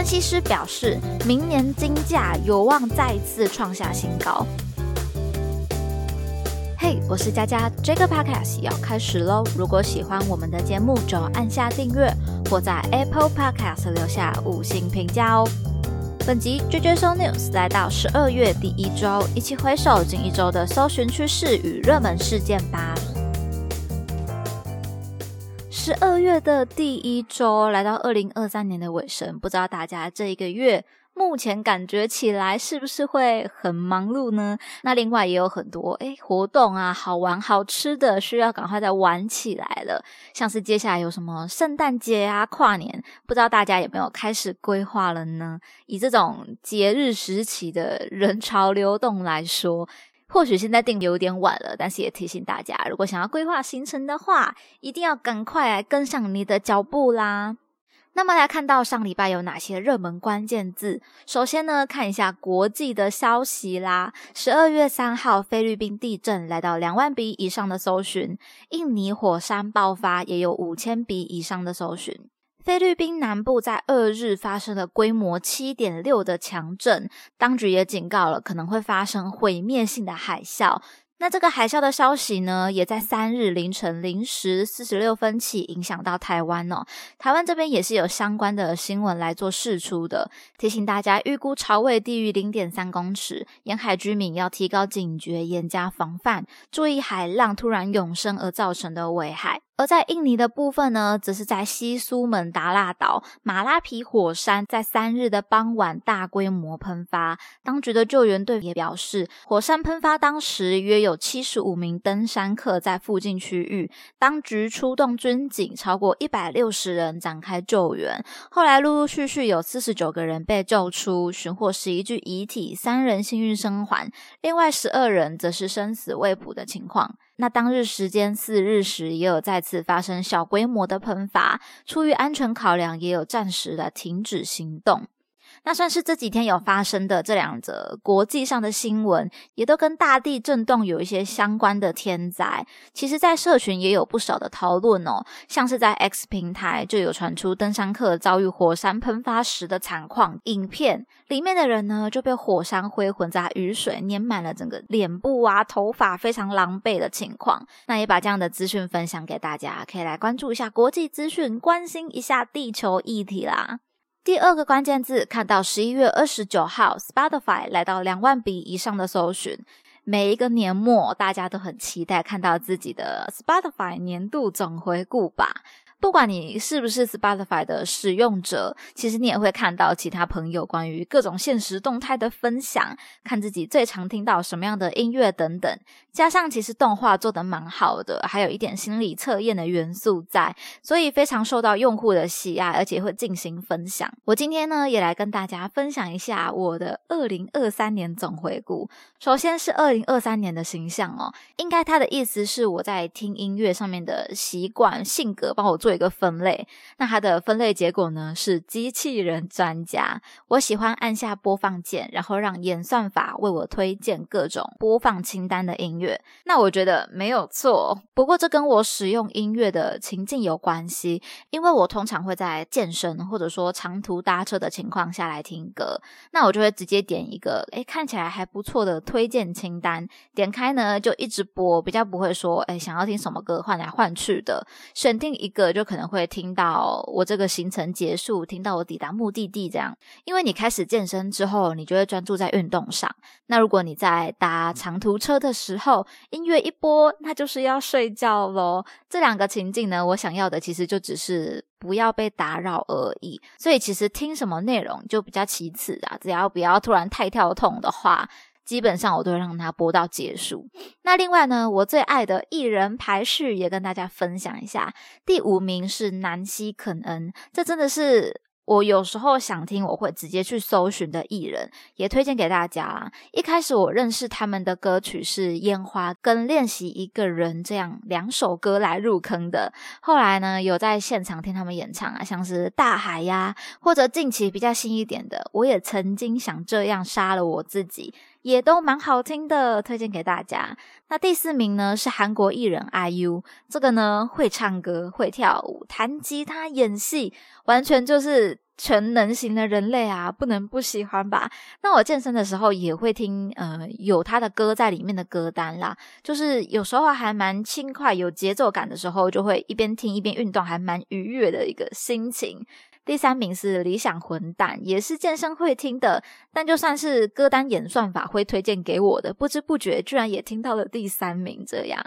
分析师表示，明年金价有望再次创下新高。嘿，我是佳佳，这个 podcast 要开始喽！如果喜欢我们的节目，就按下订阅或在 Apple Podcast 留下五星评价哦。本集 JJ So News 来到十二月第一周，一起回首近一周的搜寻趋势与热门事件吧。十二月的第一周来到二零二三年的尾声，不知道大家这一个月。目前感觉起来是不是会很忙碌呢？那另外也有很多诶活动啊，好玩好吃的，需要赶快再玩起来了。像是接下来有什么圣诞节啊、跨年，不知道大家有没有开始规划了呢？以这种节日时期的人潮流动来说，或许现在定有点晚了，但是也提醒大家，如果想要规划行程的话，一定要赶快来跟上你的脚步啦。那么来看到上礼拜有哪些热门关键字？首先呢，看一下国际的消息啦。十二月三号，菲律宾地震来到两万笔以上的搜寻；印尼火山爆发也有五千笔以上的搜寻。菲律宾南部在二日发生了规模七点六的强震，当局也警告了可能会发生毁灭性的海啸。那这个海啸的消息呢，也在三日凌晨零时四十六分起影响到台湾哦。台湾这边也是有相关的新闻来做释出的，提醒大家预估潮位低于零点三公尺，沿海居民要提高警觉，严加防范，注意海浪突然涌升而造成的危害。而在印尼的部分呢，则是在西苏门答腊岛马拉皮火山在三日的傍晚大规模喷发。当局的救援队也表示，火山喷发当时约有七十五名登山客在附近区域，当局出动军警超过一百六十人展开救援。后来陆陆续续有四十九个人被救出，寻获十一具遗体，三人幸运生还，另外十二人则是生死未卜的情况。那当日时间四日时，也有再次发生小规模的喷发，出于安全考量，也有暂时的停止行动。那算是这几天有发生的这两则国际上的新闻，也都跟大地震动有一些相关的天灾。其实，在社群也有不少的讨论哦，像是在 X 平台就有传出登山客遭遇火山喷发时的惨况影片，里面的人呢就被火山灰混杂雨水粘满了整个脸部啊、头发，非常狼狈的情况。那也把这样的资讯分享给大家，可以来关注一下国际资讯，关心一下地球议题啦。第二个关键字，看到十一月二十九号，Spotify 来到两万笔以上的搜寻。每一个年末，大家都很期待看到自己的 Spotify 年度总回顾吧。不管你是不是 Spotify 的使用者，其实你也会看到其他朋友关于各种现实动态的分享，看自己最常听到什么样的音乐等等。加上其实动画做的蛮好的，还有一点心理测验的元素在，所以非常受到用户的喜爱，而且会进行分享。我今天呢也来跟大家分享一下我的二零二三年总回顾。首先是二零二三年的形象哦，应该他的意思是我在听音乐上面的习惯、性格，帮我做。做一个分类，那它的分类结果呢是机器人专家。我喜欢按下播放键，然后让演算法为我推荐各种播放清单的音乐。那我觉得没有错，不过这跟我使用音乐的情境有关系，因为我通常会在健身或者说长途搭车的情况下来听歌，那我就会直接点一个诶看起来还不错的推荐清单，点开呢就一直播，比较不会说诶想要听什么歌换来换去的，选定一个就。就可能会听到我这个行程结束，听到我抵达目的地这样。因为你开始健身之后，你就会专注在运动上。那如果你在搭长途车的时候，音乐一播，那就是要睡觉喽。这两个情境呢，我想要的其实就只是不要被打扰而已。所以其实听什么内容就比较其次啊，只要不要突然太跳痛的话。基本上我都会让它播到结束。那另外呢，我最爱的艺人排序也跟大家分享一下。第五名是南希肯恩，这真的是我有时候想听，我会直接去搜寻的艺人，也推荐给大家啦。一开始我认识他们的歌曲是《烟花》跟《练习一个人》这样两首歌来入坑的。后来呢，有在现场听他们演唱啊，像是《大海》呀，或者近期比较新一点的，我也曾经想这样杀了我自己。也都蛮好听的，推荐给大家。那第四名呢是韩国艺人 IU，这个呢会唱歌、会跳舞、弹吉他、演戏，完全就是全能型的人类啊，不能不喜欢吧？那我健身的时候也会听，呃，有他的歌在里面的歌单啦，就是有时候还蛮轻快、有节奏感的时候，就会一边听一边运动，还蛮愉悦的一个心情。第三名是理想混蛋，也是健身会听的，但就算是歌单演算法会推荐给我的，不知不觉居然也听到了第三名。这样，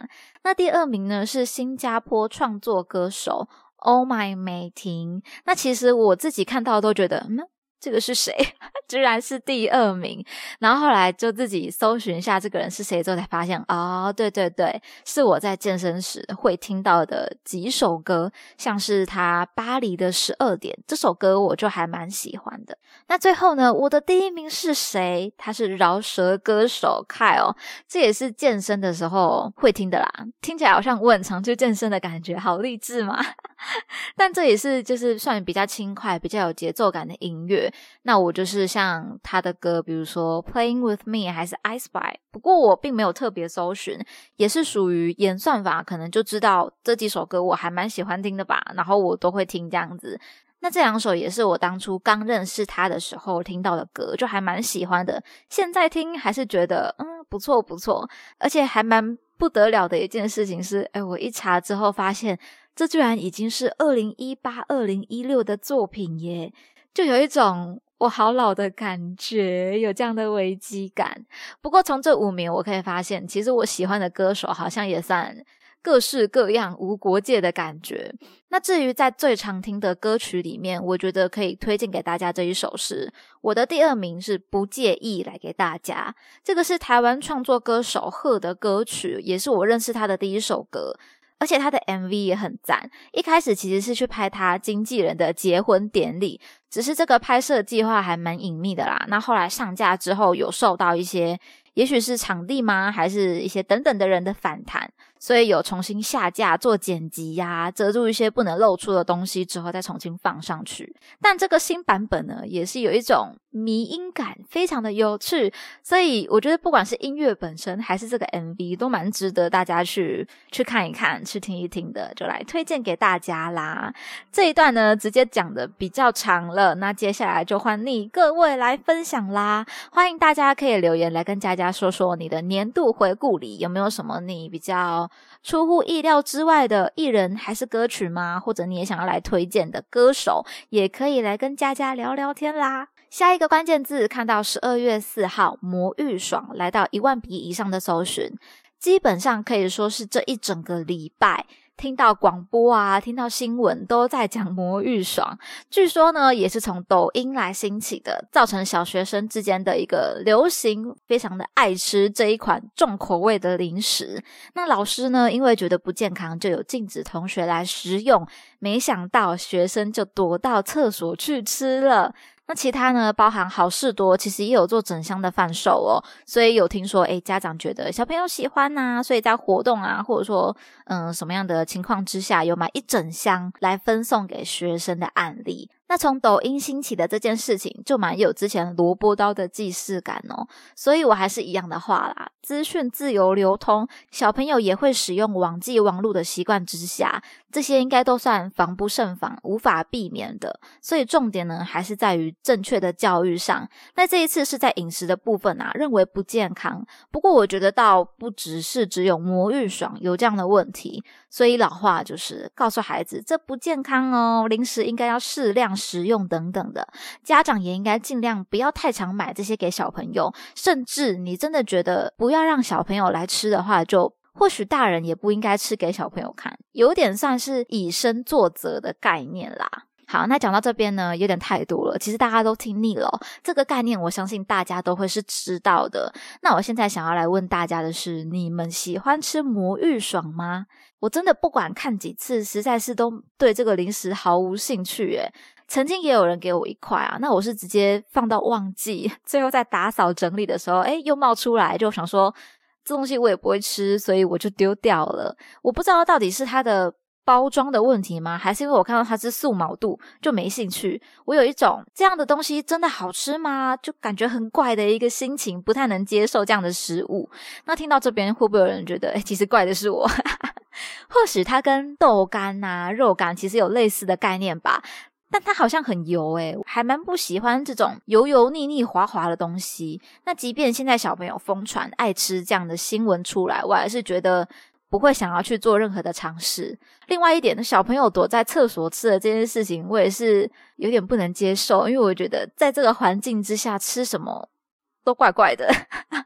那第二名呢是新加坡创作歌手 Oh My 美婷。那其实我自己看到都觉得，嗯。这个是谁？居然是第二名。然后后来就自己搜寻一下这个人是谁之后，才发现哦，对对对，是我在健身时会听到的几首歌，像是他《巴黎的十二点》这首歌，我就还蛮喜欢的。那最后呢，我的第一名是谁？他是饶舌歌手 Kyle，这也是健身的时候会听的啦。听起来好像我很常去健身的感觉，好励志嘛。但这也是就是算比较轻快、比较有节奏感的音乐。那我就是像他的歌，比如说《Playing with Me》还是《I Spy》，不过我并没有特别搜寻，也是属于演算法，可能就知道这几首歌我还蛮喜欢听的吧，然后我都会听这样子。那这两首也是我当初刚认识他的时候听到的歌，就还蛮喜欢的。现在听还是觉得嗯不错不错，而且还蛮不得了的一件事情是，哎，我一查之后发现，这居然已经是二零一八、二零一六的作品耶。就有一种我好老的感觉，有这样的危机感。不过从这五名我可以发现，其实我喜欢的歌手好像也算各式各样、无国界的感觉。那至于在最常听的歌曲里面，我觉得可以推荐给大家这一首是我的第二名是不介意来给大家。这个是台湾创作歌手贺的歌曲，也是我认识他的第一首歌。而且他的 MV 也很赞，一开始其实是去拍他经纪人的结婚典礼，只是这个拍摄计划还蛮隐秘的啦。那后来上架之后，有受到一些，也许是场地吗，还是一些等等的人的反弹。所以有重新下架做剪辑呀，遮住一些不能露出的东西之后再重新放上去。但这个新版本呢，也是有一种迷音感，非常的有趣。所以我觉得不管是音乐本身还是这个 MV 都蛮值得大家去去看一看、去听一听的，就来推荐给大家啦。这一段呢，直接讲的比较长了，那接下来就换你各位来分享啦。欢迎大家可以留言来跟佳佳说说你的年度回顾里有没有什么你比较。出乎意料之外的艺人还是歌曲吗？或者你也想要来推荐的歌手，也可以来跟佳佳聊聊天啦。下一个关键字看到十二月四号魔芋爽来到一万笔以上的搜寻，基本上可以说是这一整个礼拜。听到广播啊，听到新闻都在讲魔芋爽，据说呢也是从抖音来兴起的，造成小学生之间的一个流行，非常的爱吃这一款重口味的零食。那老师呢，因为觉得不健康，就有禁止同学来食用，没想到学生就躲到厕所去吃了。那其他呢？包含好事多，其实也有做整箱的贩售哦。所以有听说，诶家长觉得小朋友喜欢呐，所以在活动啊，或者说，嗯，什么样的情况之下，有买一整箱来分送给学生的案例。那从抖音兴起的这件事情，就蛮有之前萝卜刀的既视感哦。所以我还是一样的话啦，资讯自由流通，小朋友也会使用网际网络的习惯之下，这些应该都算防不胜防，无法避免的。所以重点呢，还是在于正确的教育上。那这一次是在饮食的部分啊，认为不健康。不过我觉得倒不只是只有魔芋爽有这样的问题。所以老话就是告诉孩子，这不健康哦，零食应该要适量食用等等的。家长也应该尽量不要太常买这些给小朋友，甚至你真的觉得不要让小朋友来吃的话，就或许大人也不应该吃给小朋友看，有点算是以身作则的概念啦。好，那讲到这边呢，有点太多了。其实大家都听腻了，这个概念我相信大家都会是知道的。那我现在想要来问大家的是，你们喜欢吃魔芋爽吗？我真的不管看几次，实在是都对这个零食毫无兴趣。诶曾经也有人给我一块啊，那我是直接放到忘记，最后在打扫整理的时候，诶又冒出来，就想说这东西我也不会吃，所以我就丢掉了。我不知道到底是它的。包装的问题吗？还是因为我看到它是素毛肚就没兴趣？我有一种这样的东西真的好吃吗？就感觉很怪的一个心情，不太能接受这样的食物。那听到这边会不会有人觉得，哎，其实怪的是我？或许它跟豆干呐、肉干其实有类似的概念吧？但它好像很油诶，还蛮不喜欢这种油油腻腻、滑滑的东西。那即便现在小朋友疯传爱吃这样的新闻出来，我还是觉得。不会想要去做任何的尝试。另外一点，小朋友躲在厕所吃的这件事情，我也是有点不能接受，因为我觉得在这个环境之下吃什么都怪怪的。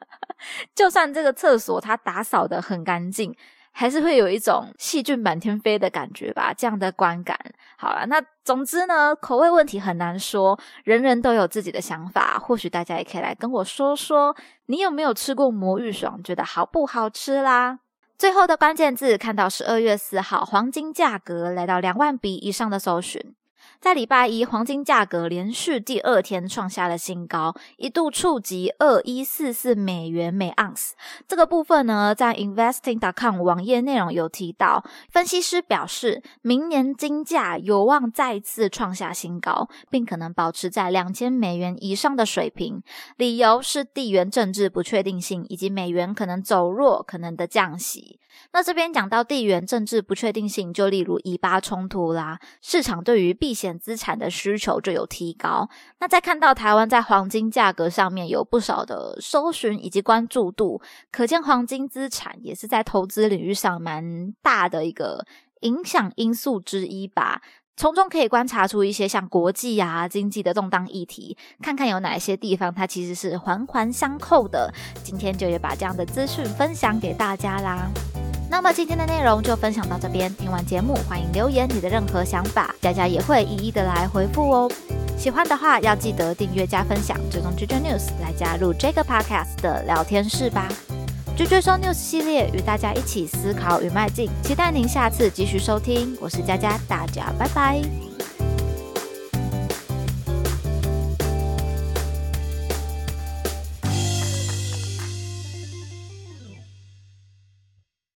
就算这个厕所它打扫的很干净，还是会有一种细菌满天飞的感觉吧？这样的观感。好了，那总之呢，口味问题很难说，人人都有自己的想法。或许大家也可以来跟我说说，你有没有吃过魔芋爽，觉得好不好吃啦？最后的关键字看到十二月四号黄金价格来到两万比以上的搜寻。在礼拜一，黄金价格连续第二天创下了新高，一度触及二一四四美元每盎司。这个部分呢，在 investing.com 网页内容有提到，分析师表示，明年金价有望再次创下新高，并可能保持在两千美元以上的水平。理由是地缘政治不确定性以及美元可能走弱可能的降息。那这边讲到地缘政治不确定性，就例如以巴冲突啦，市场对于避险资产的需求就有提高。那再看到台湾在黄金价格上面有不少的搜寻以及关注度，可见黄金资产也是在投资领域上蛮大的一个影响因素之一吧。从中可以观察出一些像国际啊经济的动荡议题，看看有哪些地方它其实是环环相扣的。今天就也把这样的资讯分享给大家啦。那么今天的内容就分享到这边。听完节目，欢迎留言你的任何想法，佳佳也会一一的来回复哦。喜欢的话，要记得订阅加分享，追踪 JJ News 来加入这个 Podcast 的聊天室吧。JJ 说 News 系列与大家一起思考与迈进，期待您下次继续收听。我是佳佳，大家拜拜。